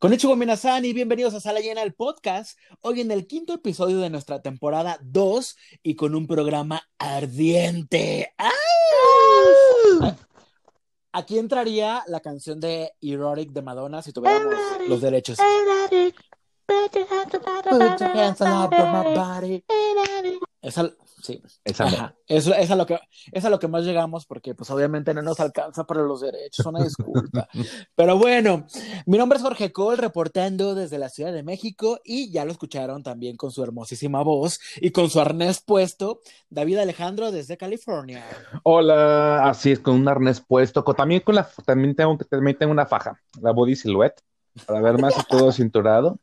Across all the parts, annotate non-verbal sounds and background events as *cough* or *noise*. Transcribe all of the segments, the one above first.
Con hecho Minasan y bienvenidos a Sala Llena, el podcast. Hoy en el quinto episodio de nuestra temporada 2 y con un programa ardiente. ¡Ah! Aquí entraría la canción de Erotic de Madonna si tuviéramos los derechos. Esa, sí. Esa Eso, es, a lo que, es a lo que más llegamos porque pues obviamente no nos alcanza para los derechos, una disculpa. *laughs* Pero bueno, mi nombre es Jorge Cole, reportando desde la Ciudad de México y ya lo escucharon también con su hermosísima voz y con su arnés puesto, David Alejandro desde California. Hola, así es, con un arnés puesto, también, con la, también, tengo, también tengo una faja, la body silhouette, para ver más todo cinturado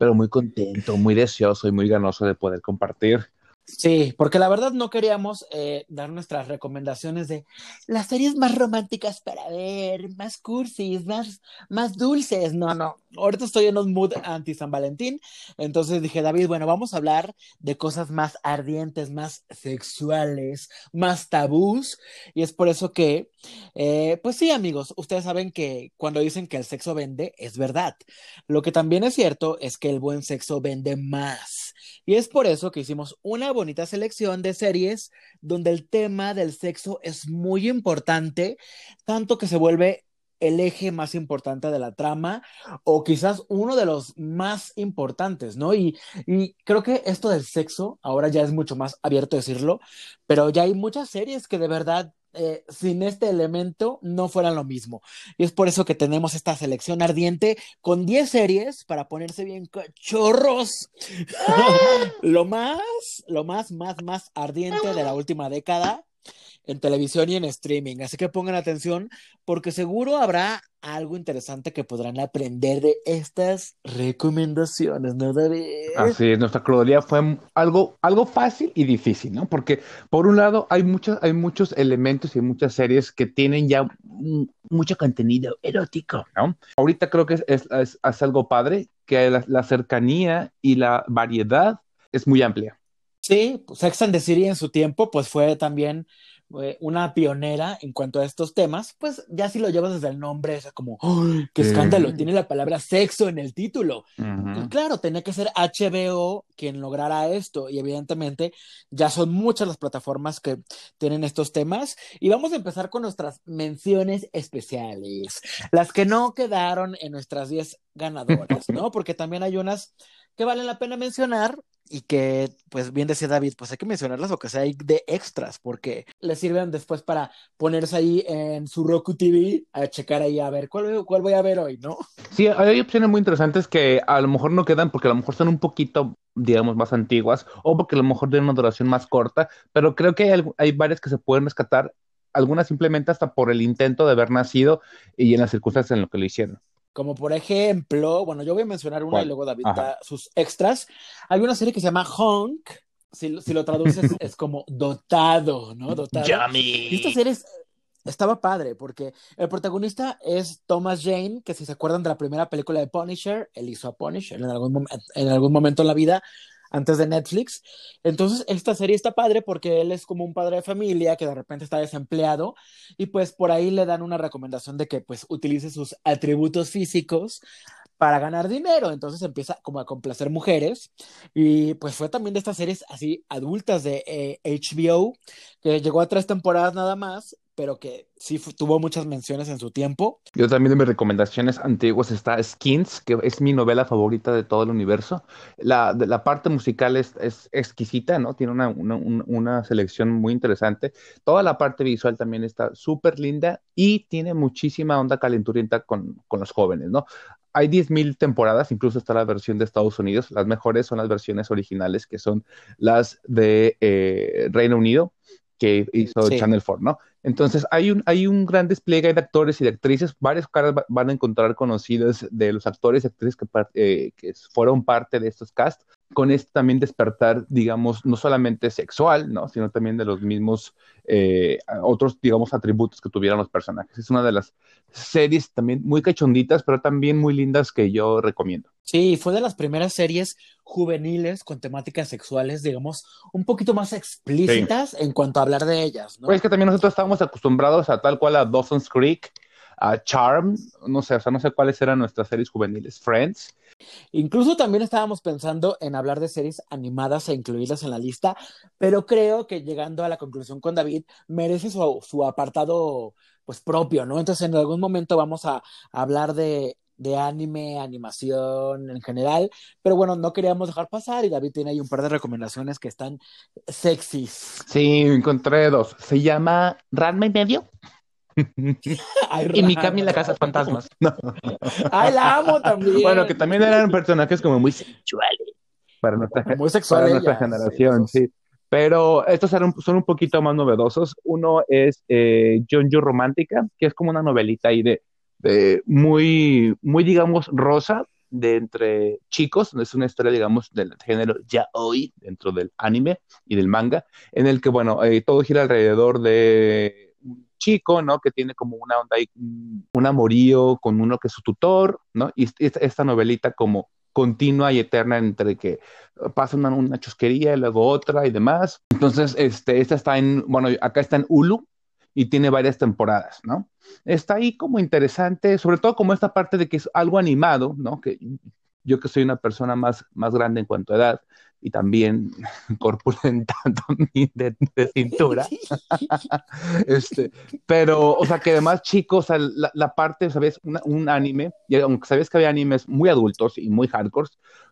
pero muy contento, muy deseoso y muy ganoso de poder compartir Sí, porque la verdad no queríamos eh, dar nuestras recomendaciones de las series más románticas para ver, más cursis, más, más dulces. No, no. Ahorita estoy en un mood anti San Valentín. Entonces dije, David, bueno, vamos a hablar de cosas más ardientes, más sexuales, más tabús. Y es por eso que, eh, pues sí, amigos, ustedes saben que cuando dicen que el sexo vende, es verdad. Lo que también es cierto es que el buen sexo vende más. Y es por eso que hicimos una bonita selección de series donde el tema del sexo es muy importante, tanto que se vuelve el eje más importante de la trama o quizás uno de los más importantes, ¿no? Y, y, creo que esto del sexo ahora ya es mucho más abierto decirlo, pero ya hay muchas series que de verdad eh, sin este elemento no fueran lo mismo. Y es por eso que tenemos esta selección ardiente con 10 series para ponerse bien cachorros. *laughs* lo más, lo más, más, más ardiente de la última década en televisión y en streaming. Así que pongan atención porque seguro habrá algo interesante que podrán aprender de estas recomendaciones, ¿no, David? Así es, nuestra cronología fue algo, algo fácil y difícil, ¿no? Porque por un lado hay muchos, hay muchos elementos y muchas series que tienen ya mucho contenido erótico, ¿no? Ahorita creo que es, es, es algo padre, que la, la cercanía y la variedad es muy amplia. Sí, Sex and the City en su tiempo, pues fue también una pionera en cuanto a estos temas, pues ya si lo llevas desde el nombre, es como, ¡qué escándalo! Tiene la palabra sexo en el título. Y claro, tenía que ser HBO quien lograra esto, y evidentemente ya son muchas las plataformas que tienen estos temas. Y vamos a empezar con nuestras menciones especiales, las que no quedaron en nuestras 10 ganadoras, ¿no? *laughs* Porque también hay unas que valen la pena mencionar y que, pues bien decía David, pues hay que mencionarlas o que sea de extras, porque les sirven después para ponerse ahí en su Roku TV a checar ahí a ver cuál, cuál voy a ver hoy, ¿no? Sí, hay opciones muy interesantes que a lo mejor no quedan porque a lo mejor son un poquito, digamos, más antiguas o porque a lo mejor tienen una duración más corta, pero creo que hay, hay varias que se pueden rescatar, algunas simplemente hasta por el intento de haber nacido y en las circunstancias en lo que lo hicieron. Como por ejemplo, bueno, yo voy a mencionar una y luego David da sus extras. Hay una serie que se llama Honk. Si, si lo traduces *laughs* es como dotado, ¿no? Dotado. Y esta serie estaba padre porque el protagonista es Thomas Jane, que si se acuerdan de la primera película de Punisher, él hizo a Punisher en algún, en algún momento en la vida antes de Netflix. Entonces, esta serie está padre porque él es como un padre de familia que de repente está desempleado y pues por ahí le dan una recomendación de que pues utilice sus atributos físicos para ganar dinero. Entonces empieza como a complacer mujeres. Y pues fue también de estas series así adultas de HBO, eh, que llegó a tres temporadas nada más, pero que sí tuvo muchas menciones en su tiempo. Yo también de mis recomendaciones antiguas está Skins, que es mi novela favorita de todo el universo. La, la parte musical es, es, exquisita, ¿no? Tiene una, una, una, selección muy interesante. Toda la parte visual también está súper linda y tiene muchísima onda calenturienta con, con los jóvenes, ¿no? hay 10.000 temporadas, incluso está la versión de Estados Unidos. Las mejores son las versiones originales, que son las de eh, Reino Unido, que hizo Channel 4, ¿no? Entonces hay un, hay un gran despliegue de actores y de actrices, varias caras van a encontrar conocidas de los actores y actrices que, eh, que fueron parte de estos casts, con este también despertar, digamos, no solamente sexual, ¿no? sino también de los mismos eh, otros, digamos, atributos que tuvieran los personajes. Es una de las series también muy cachonditas, pero también muy lindas que yo recomiendo. Sí, fue de las primeras series juveniles con temáticas sexuales, digamos, un poquito más explícitas en cuanto a hablar de ellas, ¿no? Pues que también nosotros estábamos acostumbrados a tal cual a Dawson's Creek, Charm, no sé, o sea, no sé cuáles eran nuestras series juveniles, Friends. Incluso también estábamos pensando en hablar de series animadas e incluirlas en la lista, pero creo que llegando a la conclusión con David, merece su, su apartado pues propio, ¿no? Entonces en algún momento vamos a, hablar de de anime, animación en general, pero bueno, no queríamos dejar pasar y David tiene ahí un par de recomendaciones que están sexys. Sí, encontré dos. Se llama Ranma y medio. Y Mikami la casa de fantasmas. *laughs* Ay, la amo también. Bueno, que también eran personajes como muy sensuales para nuestra, muy sexuales para nuestra generación, sí. Pero estos son un, son un poquito más novedosos. Uno es eh, Jonjo Romántica, que es como una novelita ahí de muy, muy, digamos, rosa de entre chicos, es una historia, digamos, del género ya hoy, dentro del anime y del manga, en el que, bueno, eh, todo gira alrededor de un chico, ¿no? Que tiene como una onda, un amorío con uno que es su tutor, ¿no? Y esta novelita como continua y eterna entre que pasa una, una, chusquería y luego otra y demás. Entonces, este, esta está en, bueno, acá está en Hulu, y tiene varias temporadas, ¿no? Está ahí como interesante, sobre todo como esta parte de que es algo animado, ¿no? Que yo que soy una persona más, más grande en cuanto a edad y también *laughs* corpulenta *laughs* de, de cintura, *laughs* este, pero, o sea, que además, chicos, la, la, parte, ¿sabes? un anime, y aunque sabes que había animes muy adultos y muy hardcore,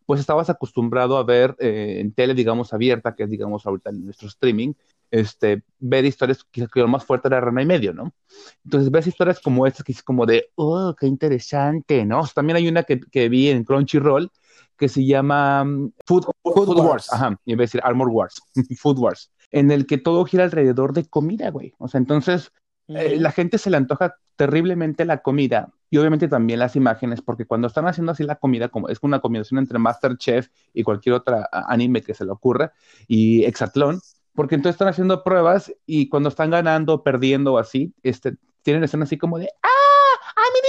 pues estabas acostumbrado a ver eh, en tele, digamos, abierta, que es, digamos, ahorita en nuestro streaming, este, ver historias que, lo más fuerte era Rana y medio, ¿no? Entonces ves historias como estas que es como de, oh, qué interesante, ¿no? también hay una que, que, vi en Crunchyroll que se llama mm, Food, Food, Wars. ajá, y voy a decir Armor Wars, *laughs* Food Wars, en el que todo gira alrededor de comida, güey. O sea, entonces eh, la gente se le antoja terriblemente la comida y obviamente también las imágenes, porque cuando están haciendo así la comida, como es una combinación entre Masterchef y cualquier otra anime que se le ocurra, y Exatlón, porque entonces están haciendo pruebas y cuando están ganando, perdiendo o así, este, tienen escenas así como de ¡Ah! ¡I'm in the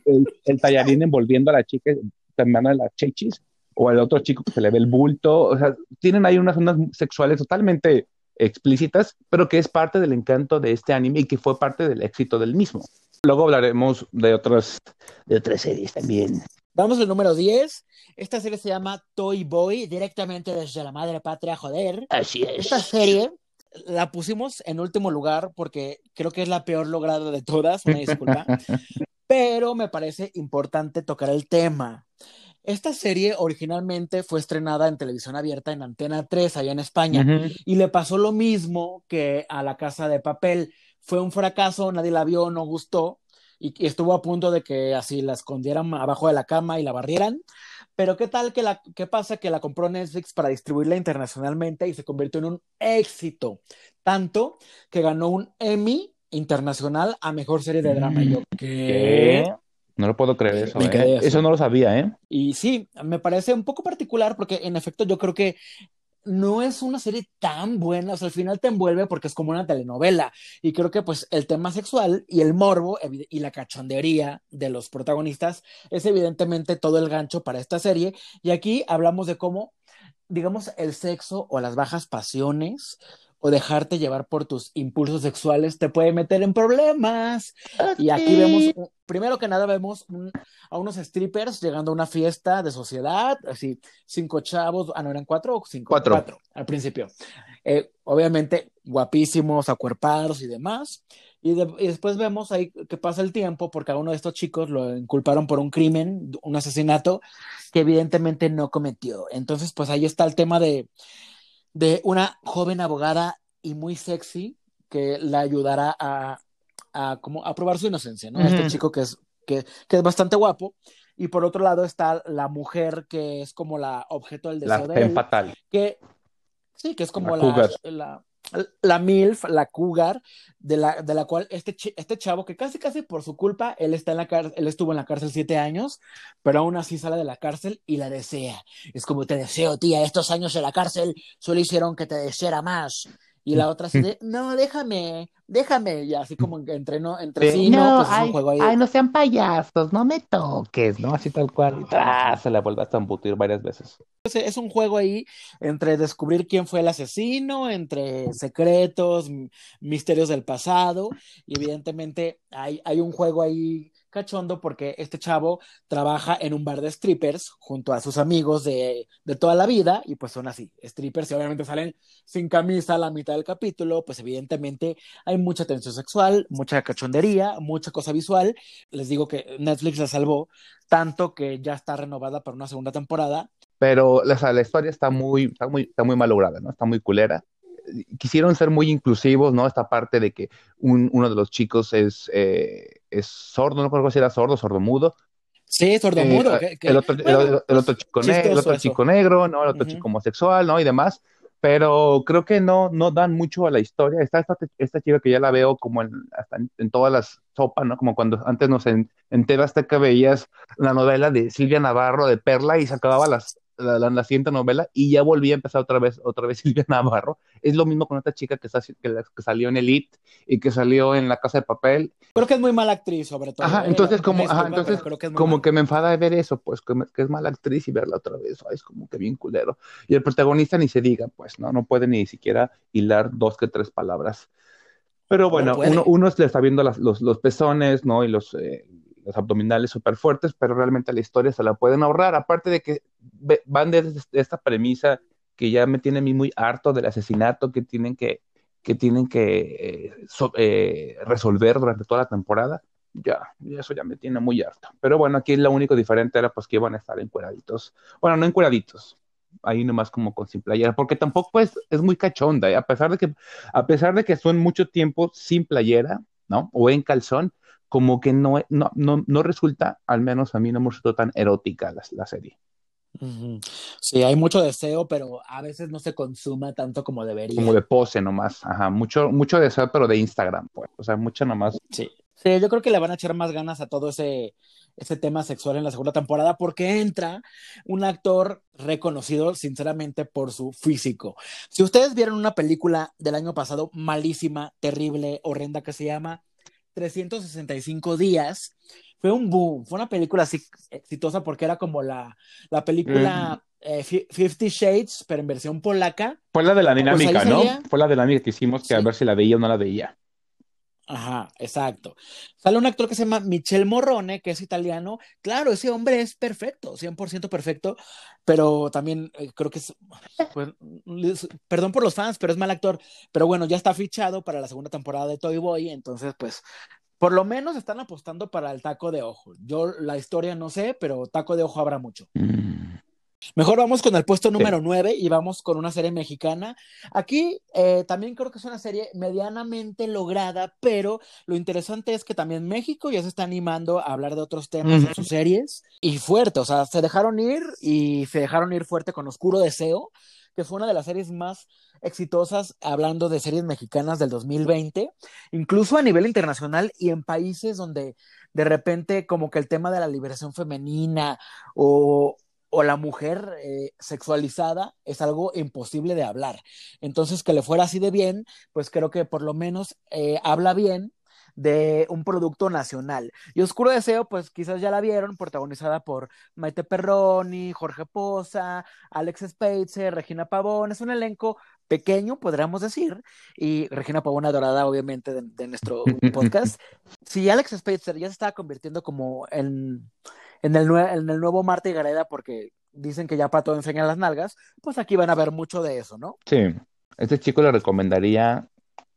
show! El, tallarín envolviendo a la chica, también a las chichis, o al otro chico que se le ve el bulto, o sea, tienen ahí unas zonas sexuales totalmente explícitas, pero que es parte del encanto de este anime y que fue parte del éxito del mismo. Luego hablaremos de otras, de otras series también. Vamos al número 10. Esta serie se llama Toy Boy, directamente desde la madre patria, joder. Así es. Esta serie la pusimos en último lugar porque creo que es la peor lograda de todas, una disculpa. *laughs* pero me parece importante tocar el tema. Esta serie originalmente fue estrenada en televisión abierta en Antena 3 allá en España y le pasó lo mismo que a La Casa de Papel. Fue un fracaso, nadie la vio, no gustó y, estuvo a punto de que así la escondieran abajo de la cama y la barrieran. Pero qué tal que la, qué pasa que la compró Netflix para distribuirla internacionalmente y se convirtió en un éxito, tanto que ganó un Emmy internacional a mejor serie de drama. yo, mm, ¿qué? No lo puedo creer eso, ¿eh? eso no lo sabía, ¿eh? Y sí, me parece un poco particular porque en efecto yo creo que no es una serie tan buena, o sea, al final te envuelve porque es como una telenovela y creo que pues el tema sexual y el morbo y la cachondería de los protagonistas es evidentemente todo el gancho para esta serie y aquí hablamos de cómo, digamos, el sexo o las bajas pasiones o dejarte llevar por tus impulsos sexuales te puede meter en problemas. Y aquí vemos, primero que nada, vemos a unos strippers llegando a una fiesta de sociedad, así, cinco chavos, ah, no eran cuatro o cinco, cuatro, al principio. Eh, obviamente, guapísimos, acuerpados y demás. Y, y, después vemos ahí que pasa el tiempo porque a uno de estos chicos lo inculparon por un crimen, un asesinato que evidentemente no cometió. Entonces, pues ahí está el tema de de una joven abogada y muy sexy que la ayudará a, a, como a probar su inocencia, ¿no? Este chico que es, que, que, es bastante guapo. Y por otro lado está la mujer que es como la objeto del deseo la de él. fatal. Que, sí, que es como la, la, la MILF, la cougar, de la, de la cual este, este chavo, que casi casi por su culpa, él, está en la cárcel, él estuvo en la cárcel siete años, pero aún así sale de la cárcel y la desea. Es como, te deseo, tía, estos años en la cárcel solo hicieron que te deseara más. Y la otra así de, no, déjame, déjame, y así como entre, no, entre sí, no, pues ay, es un juego ahí. ay, no sean payasos, no me toques, ¿no? Así tal cual. Y ¡tras! se la vuelve a zambutir varias veces. Es, es un juego ahí entre descubrir quién fue el asesino, entre secretos, misterios del pasado, y evidentemente hay, hay un juego ahí cachondo porque este chavo trabaja en un bar de strippers junto a sus amigos de, de toda la vida, y pues son así, strippers, y obviamente salen sin camisa a la mitad del capítulo, pues evidentemente hay mucha tensión sexual, mucha cachondería, mucha cosa visual. Les digo que Netflix la salvó tanto que ya está renovada para una segunda temporada. Pero o la historia está muy, está muy, está muy mal lograda, ¿no? Está muy culera. Quisieron ser muy inclusivos, ¿no? Esta parte de que un- uno de los chicos es, eh, es sordo, no recuerdo si era sordo, sordomudo. Sí, sordomudo. Eh, que- que- el otro, bueno, el- el otro pues, chico, ne- el otro chico negro, ¿no? El otro Ujú. chico homosexual, ¿no? Y demás. Pero creo que no, no dan mucho a la historia. Está esta, esta chica que ya la veo como en, hasta en, en todas las sopas, ¿no? Como cuando antes nos en TV Azteca veías la novela de Silvia Navarro de Perla y se acababa las, la, la, la siguiente novela y ya volvía a empezar otra vez, otra vez *laughs* Silvia Navarro. Es lo mismo con esta chica que, está, que, que salió en Elite y que salió en La Casa de Papel. Creo que es muy mala actriz, sobre todo. Ajá, ¿eh? entonces como, disculpa, ajá, entonces que como que me enfada de ver eso, pues que, me- que es mala actriz y verla otra vez, ay, es como que bien culero. Y el protagonista ni se diga, pues, ¿no? No puede ni siquiera hilar dos que tres palabras. Pero bueno, uno, uno le está viendo las- los, los pezones, ¿no? Y los, eh, los abdominales súper fuertes, pero realmente la historia se la pueden ahorrar. Aparte de que van desde esta premisa que ya me tiene a mí muy harto del asesinato que tienen que, que, tienen que eh, so- eh, resolver durante toda la temporada. Ya, eso ya me tiene muy harto. Pero bueno, aquí lo único diferente era pues que iban a estar encueraditos. Bueno, no encueraditos, ahí nomás como con sin playera, porque tampoco es, es muy cachonda, ¿eh? a pesar de que, a pesar de que son mucho tiempo sin playera, ¿no? O en calzón, como que no, no, no, no resulta, al menos a mí no me resultó tan erótica la, la serie. Sí, hay mucho deseo, pero a veces no se consuma tanto como debería. Como de pose nomás, ajá, mucho, mucho deseo, pero de Instagram, pues, o sea, mucho nomás. Sí. Sí, yo creo que le van a echar más ganas a todo ese, ese tema sexual en la segunda temporada porque entra un actor reconocido, sinceramente, por su físico. Si ustedes vieron una película del año pasado malísima, terrible, horrenda, que se llama 365 días, fue un boom, fue una película así exitosa porque era como la, la película eh, Fifty Shades, pero en versión polaca. Fue la de la dinámica, Pues ahí ¿no? Fue la dinámica que hicimos, que a Sí. ver si la veía o no la veía. Ajá, exacto. Sale un actor que se llama Michel Morrone, que es italiano. Claro, ese hombre es perfecto, 100% perfecto, pero también eh, creo que es, pues, perdón por los fans, pero es mal actor. Pero bueno, ya está fichado para la segunda temporada de Toy Boy, entonces pues por lo menos están apostando para el taco de ojo. Yo la historia no sé, pero taco de ojo habrá mucho. Mm. Mejor vamos con el puesto número 9 y vamos con una serie mexicana. Aquí eh, también creo que es una serie medianamente lograda, pero lo interesante es que también México ya se está animando a hablar de otros temas en Ujú. sus series y fuerte, o sea, se dejaron ir y se dejaron ir fuerte con Oscuro Deseo, que fue una de las series más exitosas hablando de series mexicanas del 2020, incluso a nivel internacional y en países donde de repente como que el tema de la liberación femenina o, o la mujer eh, sexualizada es algo imposible de hablar. Entonces, que le fuera así de bien, pues creo que por lo menos eh, habla bien de un producto nacional. Y Oscuro Deseo, pues quizás ya la vieron, protagonizada por Maite Perroni, Jorge Poza, Alex Speitzer, Regina Pavón. Es un elenco pequeño, podríamos decir, y Regina Pavón adorada, obviamente, de, de nuestro *laughs* podcast. Si Alex Speitzer ya se estaba convirtiendo como en, en, el, nuevo Marta y Gareda, porque dicen que ya para todo enseñan las nalgas, pues aquí van a ver mucho de eso, ¿no? Sí, este chico le recomendaría,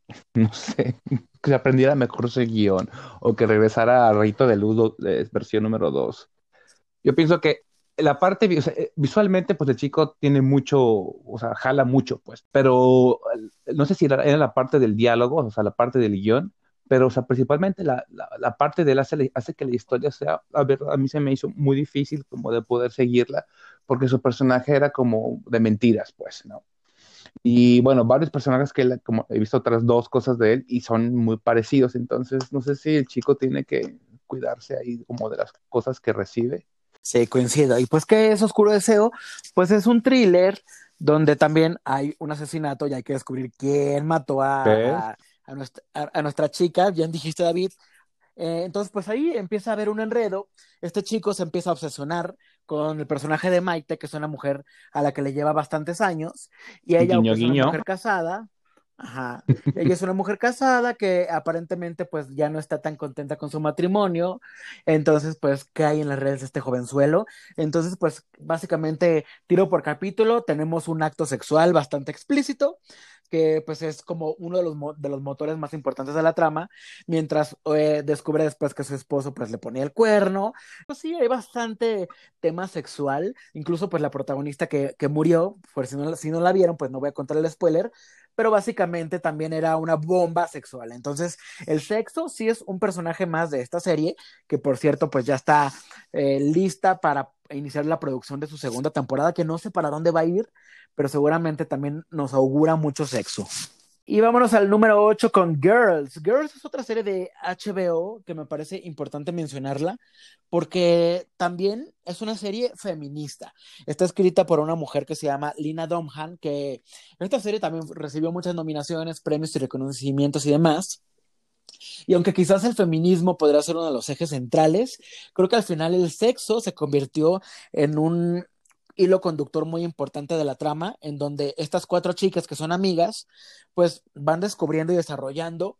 *laughs* no sé, que aprendiera mejor ese guion o que regresara a Rito de Luz de versión número 2. Yo pienso que la parte, eh, visualmente, pues el chico tiene mucho, o sea, jala mucho, pues, pero eh, no sé si era, era la parte del diálogo, o sea, la parte del guion, pero, o sea, principalmente la, la, la parte de él hace, hace que la historia sea, a ver, a mí se me hizo muy difícil como de poder seguirla, porque su personaje era como de mentiras, pues, ¿no? Y bueno, varios personajes que él, como he visto otras dos cosas de él y son muy parecidos, entonces no sé si el chico tiene que cuidarse ahí como de las cosas que recibe. Sí, coincido. Y pues, ¿qué es Oscuro Deseo? Pues es un thriller donde también hay un asesinato y hay que descubrir quién mató a, a, nuestra, a, nuestra, chica, bien dijiste David. Eh, entonces, pues ahí empieza a haber un enredo. Este chico se empieza a obsesionar con el personaje de Maite, que es una mujer a la que le lleva bastantes años, y ella es una mujer casada, Ajá. Ella es una mujer casada que aparentemente pues ya no está tan contenta con su matrimonio, entonces pues cae en las redes de este jovenzuelo. Entonces pues básicamente tiro por capítulo, tenemos un acto sexual bastante explícito, que pues es como uno de los, de los motores más importantes de la trama, mientras eh, descubre después que su esposo pues le ponía el cuerno. Pues sí, hay bastante tema sexual, incluso pues la protagonista que, que murió, por si no, si no la vieron pues no voy a contar el spoiler, pero básicamente también era una bomba sexual. Entonces, el sexo sí es un personaje más de esta serie, que por cierto, pues ya está eh, lista para iniciar la producción de su segunda temporada, que no sé para dónde va a ir, pero seguramente también nos augura mucho sexo. Y vámonos al número 8 con Girls. Girls es otra serie de HBO que me parece importante mencionarla porque también es una serie feminista. Está escrita por una mujer que se llama Lina Domhan, que esta serie también recibió muchas nominaciones, premios y reconocimientos y demás. Y aunque quizás el feminismo podría ser uno de los ejes centrales, creo que al final el sexo se convirtió en un hilo conductor muy importante de la trama, en donde estas cuatro chicas que son amigas, pues van descubriendo y desarrollando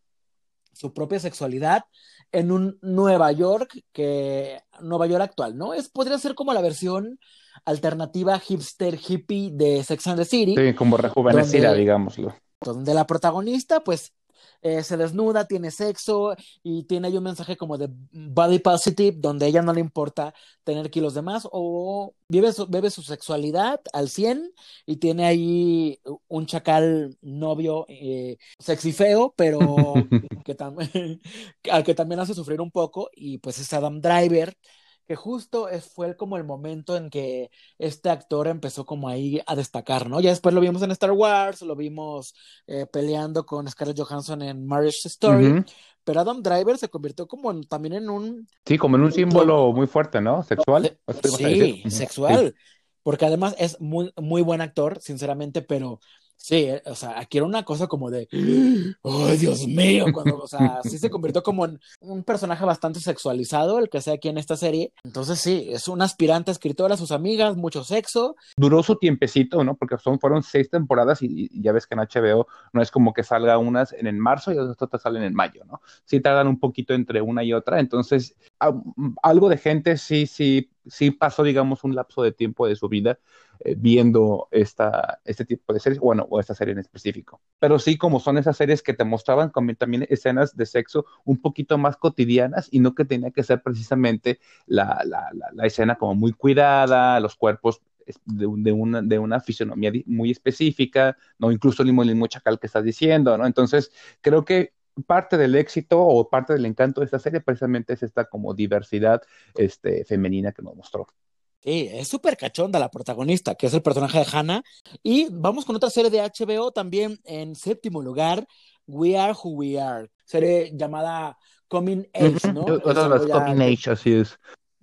su propia sexualidad en un Nueva York que Nueva York actual, ¿no? Es podría ser como la versión alternativa hipster hippie de Sex and the City. Sí, como rejuvenecida, digámoslo. Donde la protagonista, pues, eh, se desnuda, tiene sexo y tiene ahí un mensaje como de body positive, donde a ella no le importa tener kilos de más o vive su, bebe su sexualidad al 100 y tiene ahí un chacal novio eh, sexy feo, pero *laughs* que, *laughs* al que también hace sufrir un poco y pues es Adam Driver que justo fue como el momento en que este actor empezó como ahí a destacar, ¿no? Ya después lo vimos en Star Wars, lo vimos eh, peleando con Scarlett Johansson en Marriage Story, pero Adam Driver se convirtió como también en un... Sí, como en un símbolo muy fuerte, ¿no? Sexual. Sí, sexual. Porque además es muy, muy buen actor, sinceramente, pero Sí, eh, o sea, aquí era una cosa como de, ¡ay, Dios mío! Cuando, o sea, sí se convirtió como en un personaje bastante sexualizado, el que sea aquí en esta serie. Entonces, sí, es una aspirante escritora, sus amigas, mucho sexo. Duró su tiempecito, ¿no? Porque son, fueron seis temporadas y, ya ves que en HBO no es como que salga unas en, en marzo y otras salen en mayo, ¿no? Sí tardan un poquito entre una y otra. Entonces, algo de gente sí, sí, sí pasó, digamos, un lapso de tiempo de su vida eh, viendo esta, este tipo de series, bueno, o esta serie en específico. Pero sí, como son esas series que te mostraban también escenas de sexo un poquito más cotidianas y no que tenía que ser precisamente la, la, la, escena como muy cuidada, los cuerpos de, de, una, de una fisionomía muy específica, no incluso el mismo chacal que estás diciendo, ¿no? Entonces, creo que parte del éxito o parte del encanto de esta serie precisamente es esta como diversidad este, femenina que nos mostró. Sí, es súper cachonda la protagonista, que es el personaje de Hannah. Y vamos con otra serie de HBO también en séptimo lugar, We Are Who We Are, serie llamada Coming Age, ¿no? Otra vez Coming Age, así es.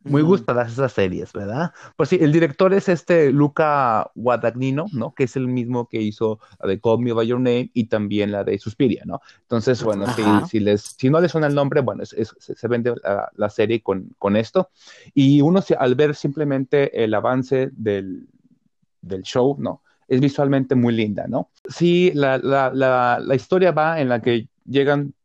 Muy gustadas esas series, ¿verdad? Pues sí, el director es este Luca Guadagnino, ¿no? Que es el mismo que hizo la de Call Me By Your Name y también la de Suspiria, ¿no? Entonces, bueno, si, si, les, si no les suena el nombre, bueno, es, se vende la, serie con, con, esto. Y uno al ver simplemente el avance del, del show, ¿no? Es visualmente muy linda, ¿no? Sí, la, la, la, la historia va en la que llegan,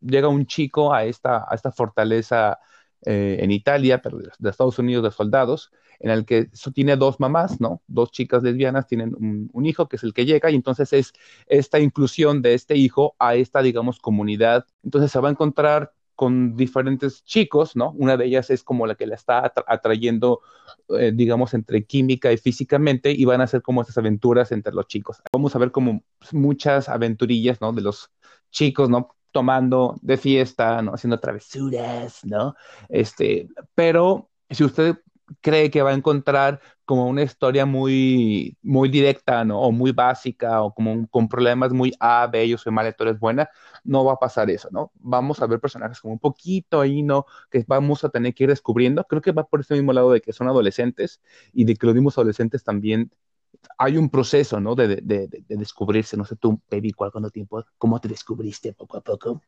llega un chico a esta, a esta fortaleza eh, en Italia, pero de, Estados Unidos de soldados, en el que tiene dos mamás, ¿no? Dos chicas lesbianas tienen un, hijo que es el que llega y entonces es esta inclusión de este hijo a esta, digamos, comunidad. Entonces se va a encontrar con diferentes chicos, ¿no? Una de ellas es como la que la está atrayendo, eh, digamos, entre química y físicamente, y van a hacer como estas aventuras entre los chicos. Vamos a ver como muchas aventurillas, ¿no? De los chicos, ¿no? Tomando de fiesta, ¿no? Haciendo travesuras, ¿no? Este, pero si usted cree que va a encontrar como una historia muy, muy directa, ¿no? O muy básica, o como con problemas muy A, B, yo soy mala, tú eres buena, no va a pasar eso, ¿no? Vamos a ver personajes como un poquito ahí, ¿no? Que vamos a tener que ir descubriendo. Creo que va por ese mismo lado de que son adolescentes y de que los mismos adolescentes también hay un proceso, ¿no? De, de, de, descubrirse, no sé tú, baby, cuánto tiempo, cómo te descubriste poco a poco,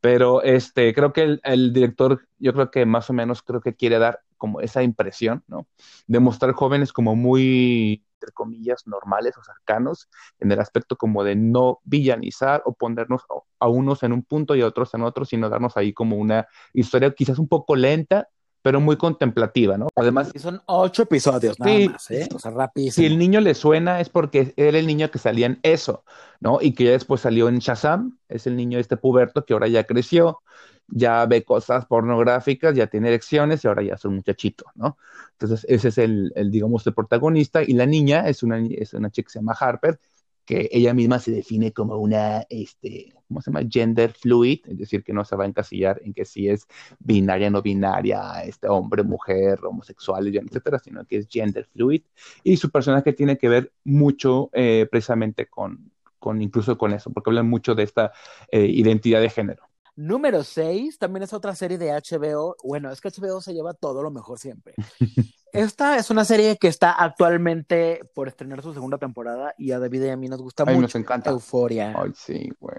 pero este, creo que el, el, director, yo creo que más o menos creo que quiere dar como esa impresión, ¿no? De mostrar jóvenes como muy, entre comillas, normales o cercanos, en el aspecto como de no villanizar o ponernos a unos en un punto y a otros en otro, sino darnos ahí como una historia quizás un poco lenta, pero muy contemplativa, ¿no? Además. Y son ocho episodios nada sí, más, ¿eh? O sea. Si el niño le suena es porque era el niño que salía en eso, ¿no? Y que ya después salió en Shazam, es el niño este puberto que ahora ya creció, ya ve cosas pornográficas, ya tiene erecciones y ahora ya es un muchachito, ¿no? Entonces, ese es el, el digamos, el protagonista y la niña es una, es una chica que se llama Harper, que ella misma se define como una, este, ¿cómo se llama? Gender fluid, es decir, que no se va a encasillar en que si es binaria, no binaria, este, hombre, mujer, homosexual, etcétera, sino que es gender fluid. Y su personaje tiene que ver mucho eh, precisamente con, con, incluso con eso, porque hablan mucho de esta eh, identidad de género. Número 6 también es otra serie de HBO. Bueno, es que HBO se lleva todo lo mejor siempre. *laughs* Esta es una serie que está actualmente por estrenar su segunda temporada y a David y a mí nos gusta Ay, mucho. nos encanta. Euforia. Ay, sí, güey.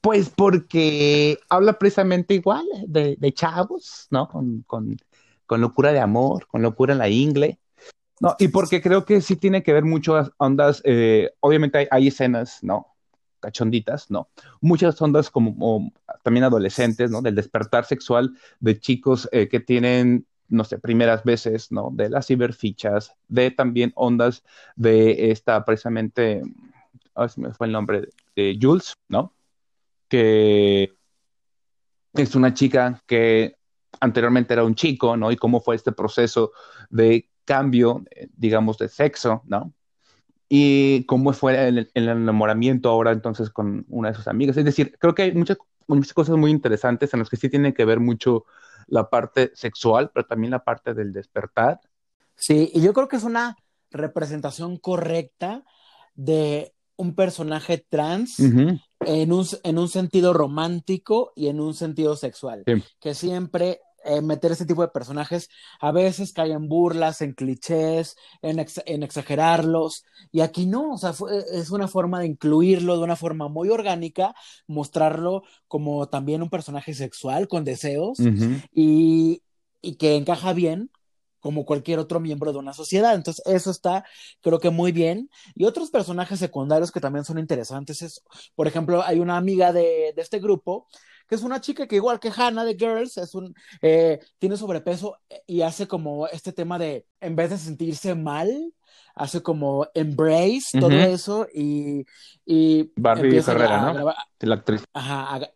Pues porque habla precisamente igual de, de chavos, ¿no? Con, con, con, locura de amor, con locura en la ingle. No, y porque creo que sí tiene que ver mucho ondas, eh, obviamente hay, hay escenas, ¿no? Cachonditas, no. Muchas ondas como, también adolescentes, ¿no? Del despertar sexual de chicos eh, que tienen, no sé, primeras veces, ¿no? De las ciberfichas, de también ondas de esta precisamente, oh, se me fue el nombre, de Jules, ¿no? Que es una chica que anteriormente era un chico, ¿no? Y cómo fue este proceso de cambio, digamos, de sexo, ¿no? Y cómo fue el, el, enamoramiento ahora entonces con una de sus amigas. Es decir, creo que hay muchas, muchas cosas muy interesantes en las que sí tiene que ver mucho la parte sexual, pero también la parte del despertar. Sí, y yo creo que es una representación correcta de un personaje trans uh -huh. en, un, en un sentido romántico y en un sentido sexual, sí. que siempre eh, meter ese tipo de personajes a veces cae en burlas, en clichés, en, ex en exagerarlos, y aquí no, o sea, fue, es una forma de incluirlo de una forma muy orgánica, mostrarlo como también un personaje sexual con deseos Uh -huh. y, y que encaja bien como cualquier otro miembro de una sociedad. Entonces, eso está, creo que muy bien. Y otros personajes secundarios que también son interesantes es, por ejemplo, hay una amiga de, de este grupo que es una chica que igual que Hannah de Girls, es un, eh, tiene sobrepeso y hace como este tema de, en vez de sentirse mal, hace como embrace uh -huh. todo eso y... y Barbie ¿no? Grabar, la actriz. Ajá, a,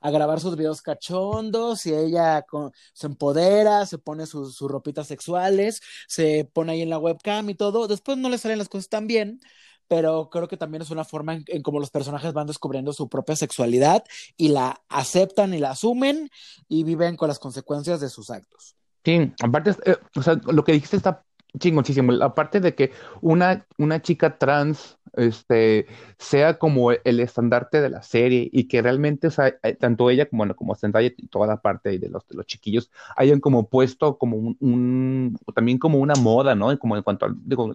a, grabar sus videos cachondos y ella con, se empodera, se pone sus, sus ropitas sexuales, se pone ahí en la webcam y todo. Después no le salen las cosas tan bien, pero creo que también es una forma en, en cómo los personajes van descubriendo su propia sexualidad y la aceptan y la asumen y viven con las consecuencias de sus actos. Sí, aparte, eh, o sea, lo que dijiste está chingoncísimo. Aparte de que una, una chica trans este, sea como el estandarte de la serie y que realmente, o sea, eh, tanto ella como, bueno, como Zendaya y toda la parte de los, de los chiquillos hayan como puesto como un, un, también como una moda, ¿no? Como en cuanto a, digo,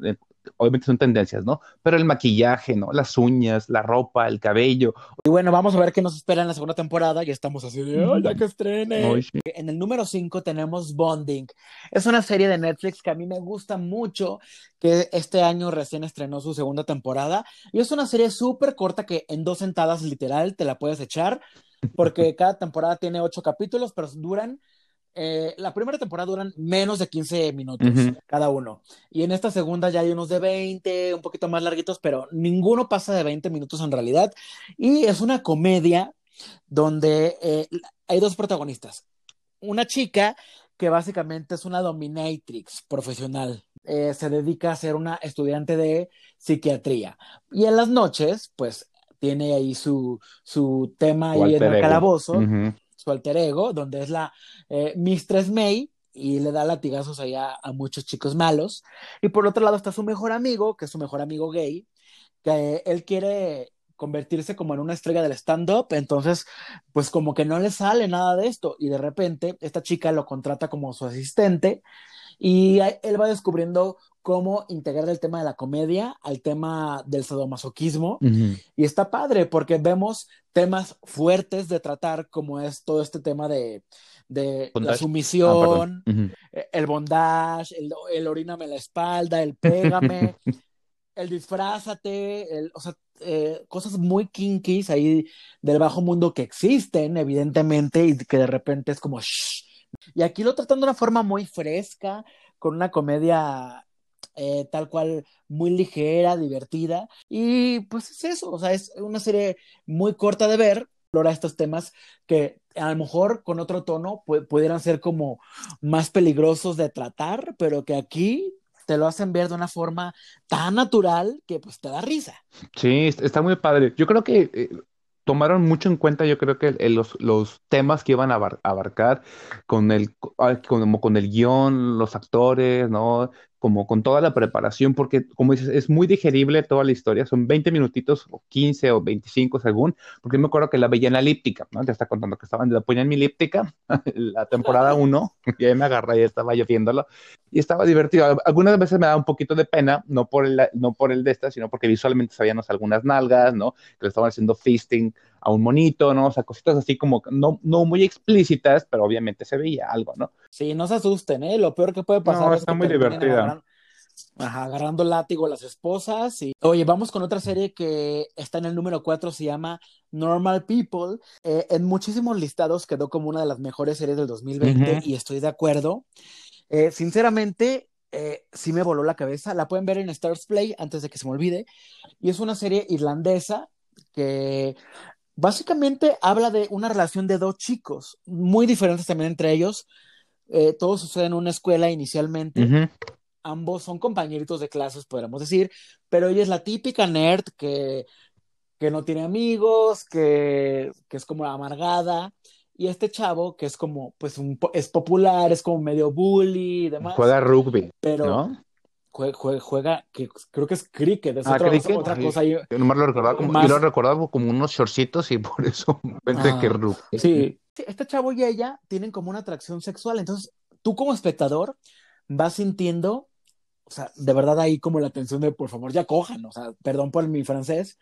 obviamente son tendencias, ¿no? Pero el maquillaje, ¿no? Las uñas, la ropa, el cabello. Y bueno, vamos a ver qué nos espera en la segunda temporada. Ya estamos así de, ¡oh, ya que estrene! Ay, sí. En el número 5 tenemos Bonding. Es una serie de Netflix que a mí me gusta mucho, que este año recién estrenó su segunda temporada. Y es una serie súper corta que en dos sentadas literal te la puedes echar, porque *laughs* cada temporada tiene ocho capítulos, pero duran eh, la primera temporada duran menos de 15 minutos uh -huh. cada uno. Y en esta segunda ya hay unos de 20, un poquito más larguitos, pero ninguno pasa de 20 minutos en realidad. Y es una comedia donde eh, hay dos protagonistas. Una chica que básicamente es una dominatrix profesional. Eh, se dedica a ser una estudiante de psiquiatría. Y en las noches, pues, tiene ahí su, su tema ahí en el calabozo. Uh -huh su alter ego, donde es la eh, Mistress May y le da latigazos allá a muchos chicos malos. Y por otro lado está su mejor amigo, que es su mejor amigo gay, que él quiere convertirse como en una estrella del stand-up, entonces pues como que no le sale nada de esto y de repente esta chica lo contrata como su asistente Y él va descubriendo cómo integrar el tema de la comedia al tema del sadomasoquismo. Y está padre porque vemos temas fuertes de tratar, como es todo este tema de, de la sumisión, ah, e, el bondage, el, el oríname la espalda, el pégame, *laughs* el disfrázate, el, o sea, eh, cosas muy kinkies ahí del bajo mundo que existen, evidentemente, y que de repente es como... Y aquí lo tratan de una forma muy fresca, con una comedia eh, tal cual muy ligera, divertida. Y pues es eso, o sea, es una serie muy corta de ver, explora estos temas que a lo mejor con otro tono pudieran ser como más peligrosos de tratar, pero que aquí te lo hacen ver de una forma tan natural que pues te da risa. Sí, está muy padre. Yo creo que eh, tomaron mucho en cuenta, yo creo que los, los temas que iban a abarcar con el, como con el guion, los actores, ¿no? Como con toda la preparación, porque como dices, es muy digerible toda la historia, son 20 minutitos o 15 o 25 según, porque me acuerdo que la veía en elíptica, ¿no? Te está contando que estaban, la ponía en mi elíptica, *laughs* la temporada 1, y ahí me agarré y estaba yo viéndolo, y estaba divertido. Algunas veces me daba un poquito de pena, no por el, no por el de esta, sino porque visualmente sabíamos algunas nalgas, ¿no? Que le estaban haciendo fisting a un monito, ¿no? O sea, cositas así como no, no muy explícitas, pero obviamente se veía algo, ¿no? Sí, no se asusten, ¿eh? Lo peor que puede pasar es está muy divertida Ajá, agarrando látigo a las esposas. Y... Oye, vamos con otra serie que está en el número 4, se llama Normal People. Eh, en muchísimos listados quedó como una de las mejores series del 2020 y estoy de acuerdo. Eh, sinceramente, eh, sí me voló la cabeza. La pueden ver en Stars Play antes de que se me olvide. Y es una serie irlandesa que básicamente habla de una relación de dos chicos, muy diferentes también entre ellos. todo sucede en una escuela inicialmente ambos son compañeritos de clases, podríamos decir, pero ella es la típica nerd que, que no tiene amigos, que, que, es como amargada, y este chavo que es como, pues, un, es popular, es como medio bully y demás. Juega rugby, pero ¿no? Juega, juega, que creo que es cricket, es ah, otra, cricket? otra cosa. Yo, no lo recordaba como, yo lo recordaba como unos shortcitos y por eso *laughs* pensé que rugby. Sí, este chavo y ella tienen como una atracción sexual, entonces tú como espectador vas sintiendo o sea, de verdad ahí como la atención de por favor ya cojan, o sea, perdón por mi francés,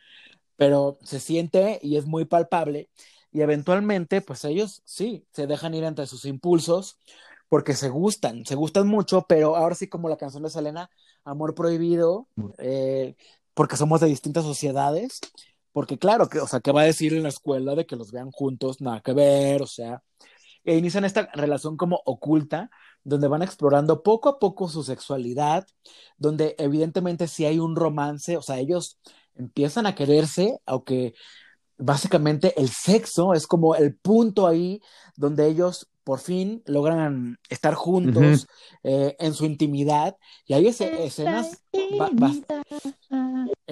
pero se siente y es muy palpable y eventualmente pues ellos sí, se dejan ir entre sus impulsos porque se gustan, se gustan mucho, pero ahora sí como la canción de Selena, Amor Prohibido, eh, porque somos de distintas sociedades, porque claro, que, o sea, ¿qué va a decir en la escuela de que los vean juntos? Nada que ver, o sea, e inician esta relación como oculta, donde van explorando poco a poco su sexualidad, donde evidentemente si hay un romance, o sea, ellos empiezan a quererse, aunque básicamente el sexo es como el punto ahí donde ellos por fin logran estar juntos eh, en su intimidad y hay escenas en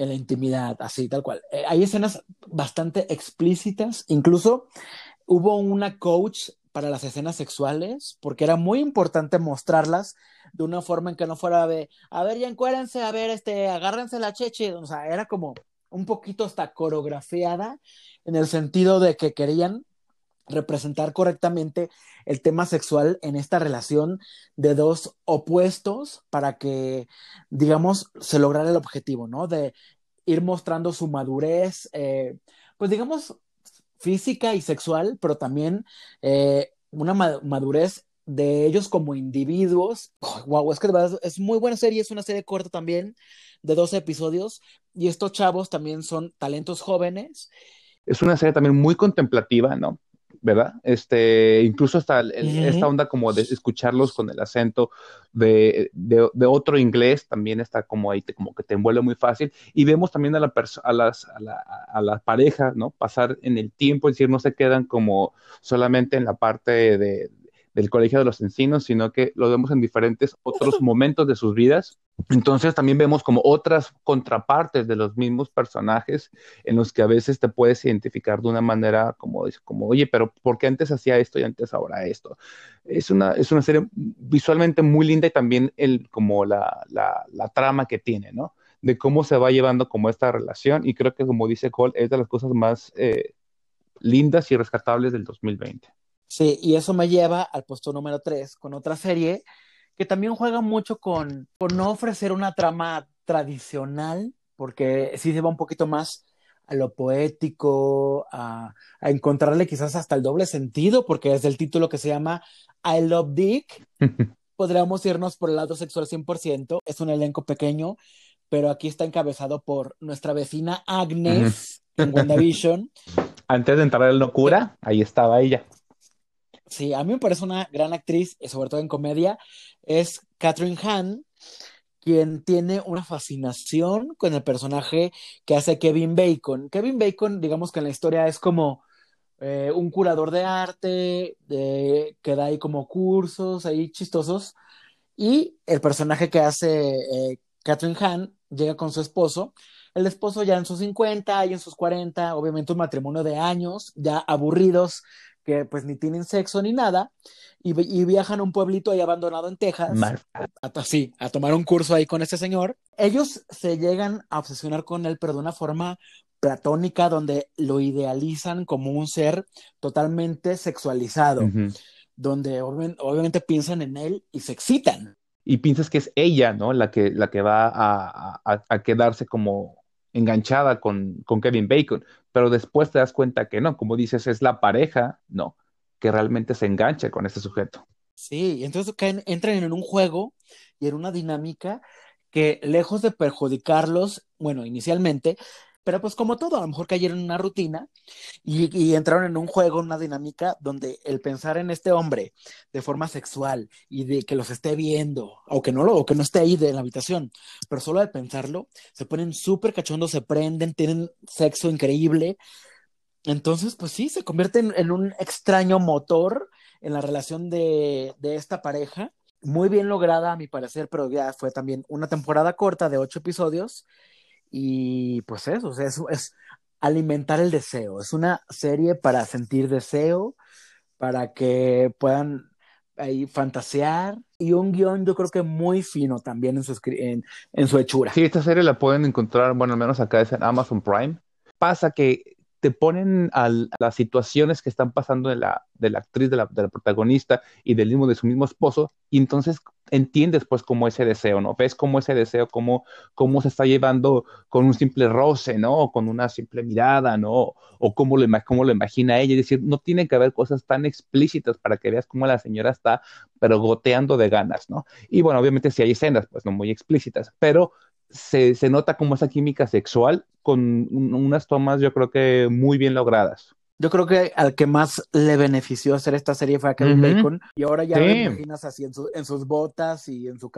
la intimidad así tal cual. Eh, hay escenas bastante explícitas incluso hubo una coach para las escenas sexuales, porque era muy importante mostrarlas de una forma en que no fuera de, a ver, ya encuérense, a ver, este, agárrense la cheche, o sea, era como un poquito hasta coreografiada en el sentido de que querían representar correctamente el tema sexual en esta relación de dos opuestos para que, digamos, se lograra el objetivo, ¿no? De ir mostrando su madurez, eh, pues digamos, física y sexual, pero también eh, una madurez de ellos como individuos. wow, es que es muy buena serie, es una serie corta también, de 12 episodios, y estos chavos también son talentos jóvenes. Es una serie también muy contemplativa, ¿no? ¿Verdad? Este, incluso hasta esta onda como de escucharlos con el acento de, de, otro inglés también está como ahí, te, como que te envuelve muy fácil. Y vemos también a la, a las, a la, a la pareja, ¿no? Pasar en el tiempo, es decir, no se quedan como solamente en la parte de, del Colegio de los Encinos, sino que lo vemos en diferentes otros *laughs* momentos de sus vidas. Entonces también vemos como otras contrapartes de los mismos personajes en los que a veces te puedes identificar de una manera como, como oye, pero ¿por qué antes hacía esto y antes ahora esto? Es una, es una serie visualmente muy linda y también el, como la, la, la trama que tiene, ¿no? De cómo se va llevando como esta relación y creo que como dice Cole, es de las cosas más eh, lindas y rescatables del 2020. Sí, y eso me lleva al puesto número 3 con otra serie que también juega mucho con, con no ofrecer una trama tradicional, porque sí se va un poquito más a lo poético, a, a, encontrarle quizás hasta el doble sentido, porque es el título que se llama I Love Dick. *laughs* Podríamos irnos por el lado sexual 100%. Es un elenco pequeño, pero aquí está encabezado por nuestra vecina Agnes en WandaVision. *laughs* Antes de entrar en locura, ahí estaba ella. Sí, a mí me parece una gran actriz, sobre todo en comedia. Es Catherine Hahn, quien tiene una fascinación con el personaje que hace Kevin Bacon. Kevin Bacon, digamos que en la historia es como eh, un curador de arte, que da ahí como cursos ahí chistosos, y el personaje que hace eh, Catherine Hahn llega con su esposo, el esposo ya en sus 50 y en sus 40, obviamente un matrimonio de años, ya aburridos, que pues ni tienen sexo ni nada, y, viajan a un pueblito ahí abandonado en Texas, a, sí, a tomar un curso ahí con ese señor. Ellos se llegan a obsesionar con él, pero de una forma platónica, donde lo idealizan como un ser totalmente sexualizado, donde obviamente piensan en él y se excitan. Y piensas que es ella, ¿no? La que, la que va a, a quedarse como enganchada con, con Kevin Bacon, pero después te das cuenta que no, como dices, es la pareja, no, que realmente se engancha con este sujeto. Sí, entonces entran en un juego y en una dinámica que lejos de perjudicarlos, bueno, inicialmente, pero pues como todo, a lo mejor cayeron en una rutina y, entraron en un juego, una dinámica donde el pensar en este hombre de forma sexual y de que los esté viendo, o que no, lo, o que no esté ahí de la habitación, pero solo de pensarlo, se ponen súper cachondos, se prenden, tienen sexo increíble. Entonces, pues sí, se convierten en, un extraño motor en la relación de, de esta pareja muy bien lograda a mi parecer, pero ya fue también una temporada corta de ocho episodios y pues eso, o sea, es, es alimentar el deseo. Es una serie para sentir deseo, para que puedan ahí fantasear y un guion yo creo que muy fino también en su, en, en su hechura. Sí, esta serie la pueden encontrar, bueno, al menos acá es en Amazon Prime. Pasa que te ponen a las situaciones que están pasando de la, de la actriz, de la, protagonista y del mismo de su mismo esposo, y entonces entiendes pues cómo ese deseo, ¿no? Ves cómo ese deseo, cómo, cómo se está llevando con un simple roce, ¿no? Con una simple mirada, ¿no? O cómo lo, cómo lo imagina ella, es decir, no tiene que haber cosas tan explícitas para que veas cómo la señora está, pero goteando de ganas, ¿no? Y bueno, obviamente si hay escenas, pues no muy explícitas, pero se, se nota como esa química sexual con unas tomas yo creo que muy bien logradas. Yo creo que al que más le benefició hacer esta serie fue a Kevin Bacon. Y ahora ya lo imaginas así en, en, sus botas y en su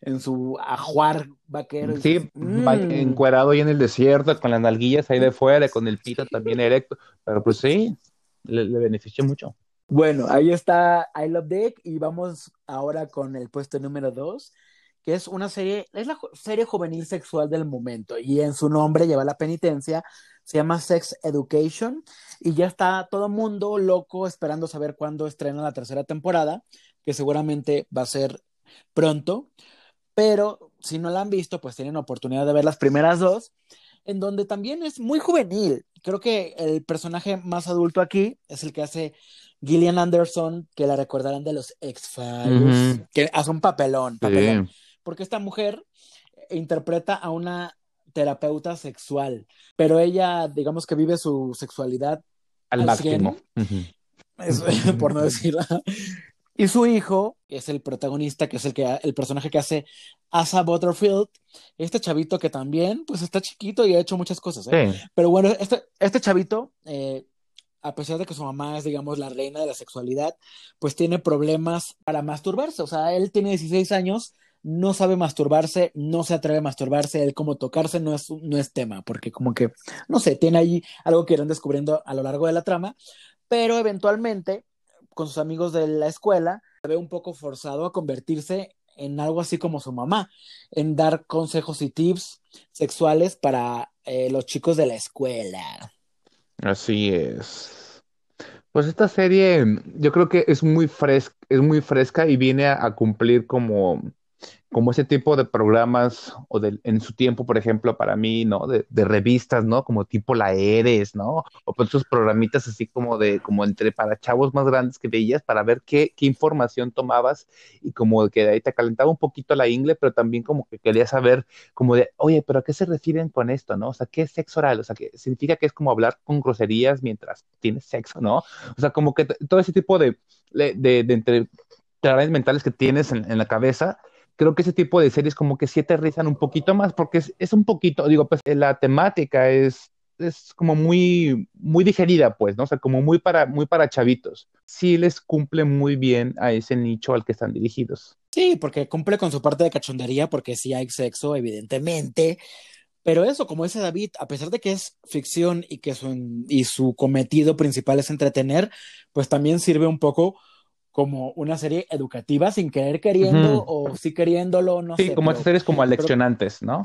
en su ajuar vaquero. Sí, mm". encuerado ahí en el desierto, con las nalguillas ahí de fuera, con el pito también erecto. Pero pues sí, le, le, benefició mucho. Bueno, ahí está I Love Dick y vamos ahora con el puesto número dos que es una serie, es la serie juvenil sexual del momento y en su nombre lleva la penitencia, se llama Sex Education y ya está todo mundo loco esperando saber cuándo estrena la tercera temporada, que seguramente va a ser pronto, pero si no la han visto, pues tienen oportunidad de ver las primeras dos, en donde también es muy juvenil. Creo que el personaje más adulto aquí es el que hace Gillian Anderson, que la recordarán de los X-Files, que hace un papelón, papelón porque esta mujer interpreta a una terapeuta sexual, pero ella, digamos que vive su sexualidad al, máximo, *laughs* por no decirlo. Y su hijo, que es el protagonista, que es el, que, el personaje que hace Asa Butterfield, este chavito que también, pues está chiquito y ha hecho muchas cosas, ¿eh? Pero bueno, este, este chavito, eh, a pesar de que su mamá es, digamos, la reina de la sexualidad, pues tiene problemas para masturbarse. O sea, él tiene 16 años no sabe masturbarse, no se atreve a masturbarse, él como tocarse no es, no es tema, porque como que, no sé, tiene ahí algo que irán descubriendo a lo largo de la trama, pero eventualmente, con sus amigos de la escuela, se ve un poco forzado a convertirse en algo así como su mamá, en dar consejos y tips sexuales para eh, los chicos de la escuela. Así es. Pues esta serie yo creo que es muy fresca, es muy fresca y viene a cumplir como como ese tipo de programas, o de, en su tiempo, por ejemplo, para mí, ¿no? De, revistas, ¿no? Como tipo La Eres, ¿no? O por esos programitas así como de, como entre para chavos más grandes que veías para ver qué, qué información tomabas y como que de ahí te calentaba un poquito la ingle, pero también como que querías saber como de, oye, pero ¿a qué se refieren con esto, no? O sea, ¿qué es sexo oral? O sea, que significa que es como hablar con groserías mientras tienes sexo, ¿no? O sea, como que todo ese tipo de, de, de, de mentales que tienes en, en la cabeza creo que ese tipo de series como que sí aterrizan un poquito más, porque es, es un poquito, digo, pues la temática es, es como muy, muy digerida, pues, ¿no? O sea, como muy para, muy para chavitos. Sí les cumple muy bien a ese nicho al que están dirigidos. Sí, porque cumple con su parte de cachondería, porque sí hay sexo, evidentemente. Pero eso, como dice David, a pesar de que es ficción y que su, y su cometido principal es entretener, pues también sirve un poco como una serie educativa sin querer queriendo uh -huh. o sí queriéndolo, no sí, sé. Sí, como estas series como aleccionantes, pero... ¿no?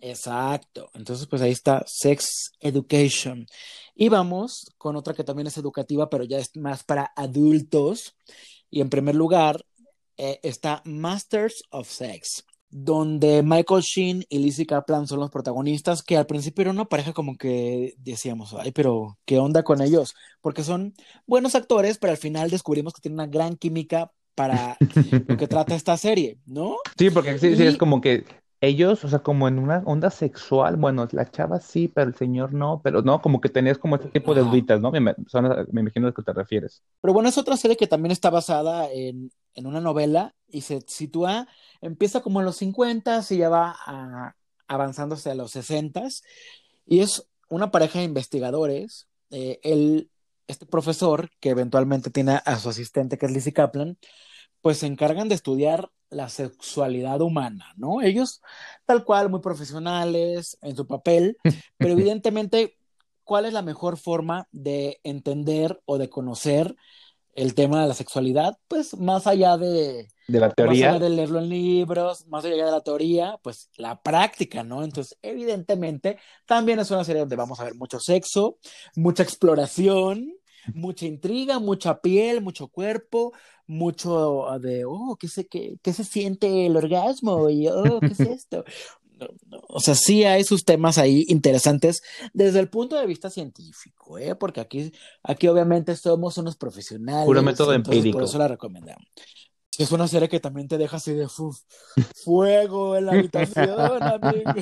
Exacto. Entonces, pues ahí está Sex Education. Y vamos con otra que también es educativa, pero ya es más para adultos. Y en primer lugar eh, está Masters of Sex, donde Michael Sheen y Lizzie Kaplan son los protagonistas, que al principio era una pareja como que decíamos, ay, pero ¿qué onda con ellos? Porque son buenos actores, pero al final descubrimos que tienen una gran química para lo que trata esta serie, ¿no? Sí, porque sí, y... sí, es como que ellos, o sea, como en una onda sexual, bueno, la chava sí, pero el señor no, pero no, como que tenías como este tipo de duditas, ¿no? Me, son, me imagino a lo que te refieres. Pero bueno, es otra serie que también está basada en, en una novela y se sitúa, empieza como en los 50 y ya va a, avanzándose a los 60 y es una pareja de investigadores, eh, el, este profesor que eventualmente tiene a su asistente que es Lizzie Kaplan, pues se encargan de estudiar la sexualidad humana, ¿no? Ellos, tal cual, muy profesionales en su papel, *laughs* pero evidentemente, ¿cuál es la mejor forma de entender o de conocer el tema de la sexualidad? Pues más allá de... De la teoría. Más allá de leerlo en libros, más allá de la teoría, pues la práctica, ¿no? Entonces, evidentemente, también es una serie donde vamos a ver mucho sexo, mucha exploración, mucha intriga, mucha piel, mucho cuerpo, mucho de, oh, ¿qué se, qué, qué se siente el orgasmo? Y, oh, ¿qué es *laughs* esto? O sea, sí hay sus temas ahí interesantes desde el punto de vista científico, ¿eh? Porque aquí, aquí obviamente somos unos profesionales. Puro método empírico. Por eso la recomendamos. Es una serie que también te deja así de uf, fuego en la habitación, *laughs* amigo.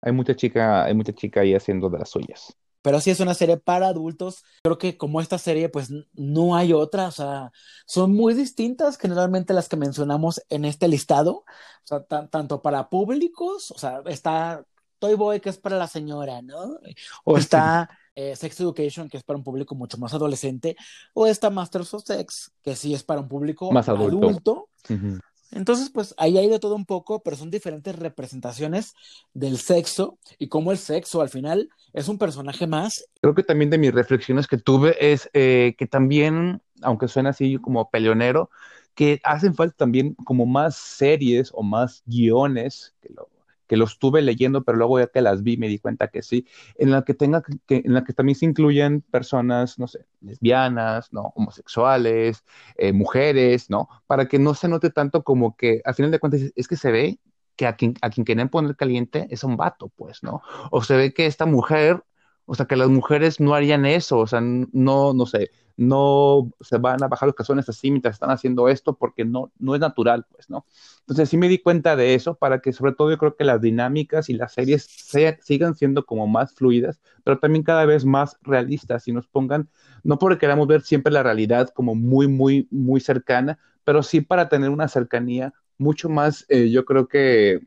Hay mucha chica, hay mucha chica ahí haciendo de las suyas pero sí es una serie para adultos. Creo que como esta serie, pues no hay otra, o sea, son muy distintas generalmente las que mencionamos en este listado, o sea, tanto para públicos, o sea, está Toy Boy, que es para la señora, ¿no? O está eh, Sex Education, que es para un público mucho más adolescente, o está Masters of Sex, que sí es para un público más adulto. adulto. Uh -huh. Entonces, pues ahí hay de todo un poco, pero son diferentes representaciones del sexo y cómo el sexo al final es un personaje más. Creo que también de mis reflexiones que tuve es eh, que también, aunque suena así como peleonero, que hacen falta también como más series o más guiones que lo, que lo estuve leyendo, pero luego ya que las vi me di cuenta que sí, en la que tenga que, en la que también se incluyen personas, no sé, lesbianas, ¿no? homosexuales, eh, mujeres, ¿no? Para que no se note tanto como que, al final de cuentas, es que se ve que a quien, a quien quieren poner caliente es un vato, pues, ¿no? O se ve que esta mujer, o sea, que las mujeres no harían eso, o sea, no, no sé, no se van a bajar los calzones así mientras están haciendo esto porque no, no es natural, pues, ¿no? Entonces sí me di cuenta de eso para que sobre todo yo creo que las dinámicas y las series se, sigan siendo como más fluidas, pero también cada vez más realistas y nos pongan, no porque queramos ver siempre la realidad como muy, muy, muy cercana, pero sí para tener una cercanía mucho más, eh, yo creo que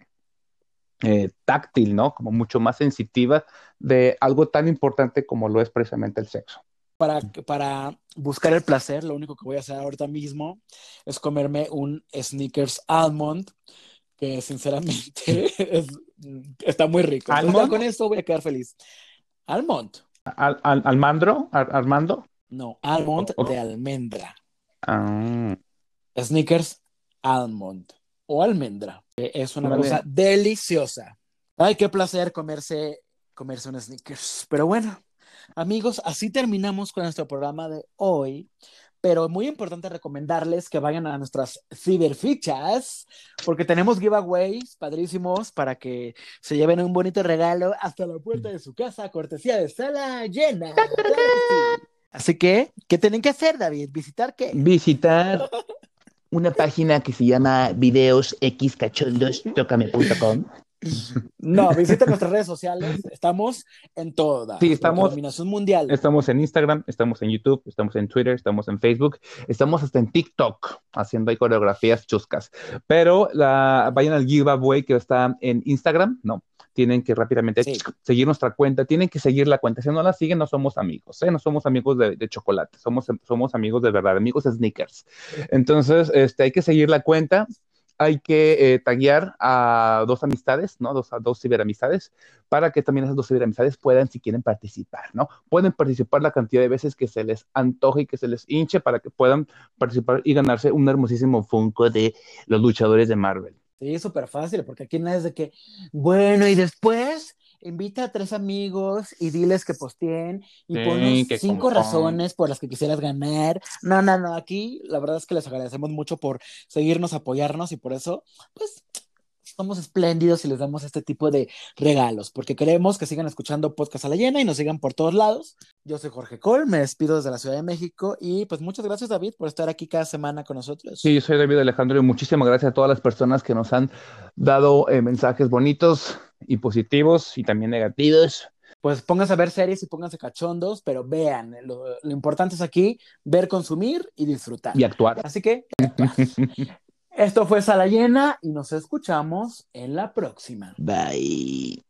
eh, táctil, ¿no? Como mucho más sensitiva de algo tan importante como lo es precisamente el sexo. Para, para, buscar el placer, lo único que voy a hacer ahorita mismo es comerme un Snickers Almond, que sinceramente *laughs* es, está muy rico. ¿Almond? con eso voy a quedar feliz. Almond. ¿Al, al, ¿Almandro? ¿Al, ¿Armando? No, almond oh, oh. de almendra. Ah. Snickers Almond o almendra. Es una vale. cosa deliciosa. Ay, qué placer comerse, comerse un Snickers. Pero bueno, Amigos, así terminamos con nuestro programa de hoy. pero muy importante recomendarles que vayan a nuestras ciberfichas, porque tenemos giveaways padrísimos para que se lleven un bonito regalo hasta la puerta de su casa, cortesía de sala llena. *laughs* Así que, ¿qué tienen que hacer, David? ¿Visitar qué? Visitar una página que se llama videosxcachondostocame.com. No, visita nuestras redes sociales. Estamos en todas. Sí, estamos. Dominación mundial. Estamos en Instagram, estamos en YouTube, estamos en Twitter, estamos en Facebook, estamos hasta en TikTok haciendo ahí coreografías chuscas. Pero la, vayan al giveaway que está en Instagram, no. Tienen que rápidamente Sí. seguir nuestra cuenta, tienen que seguir la cuenta. Si no la siguen, no somos amigos, ¿eh? no somos amigos de, de chocolate, somos, somos amigos de verdad, amigos de sneakers. Entonces, este, hay que seguir la cuenta, hay que eh, taguear a dos amistades, ¿no? Dos, a dos ciberamistades, para que también esas dos ciberamistades puedan, si quieren, participar, ¿no? Pueden participar la cantidad de veces que se les antoje y que se les hinche para que puedan participar y ganarse un hermosísimo Funko de los luchadores de Marvel. Sí, súper fácil, porque aquí no es de que, bueno, y después invita a tres amigos y diles que posteen y Sí, ponos que cinco razones por las que quisieras ganar. No, no, no, aquí la verdad es que les agradecemos mucho por seguirnos, apoyarnos y por eso, pues, somos espléndidos y les damos este tipo de regalos, porque queremos que sigan escuchando Podcast a la Llena y nos sigan por todos lados. Yo soy Jorge Col, me despido desde la Ciudad de México y pues muchas gracias David por estar aquí cada semana con nosotros. Sí, yo soy David Alejandro y muchísimas gracias a todas las personas que nos han dado eh, mensajes bonitos y positivos y también negativos. pues pónganse a ver series y pónganse cachondos, pero vean, lo, lo importante es aquí ver, consumir y disfrutar. Y actuar. Así que *laughs* esto fue Sala Llena y nos escuchamos en la próxima. Bye.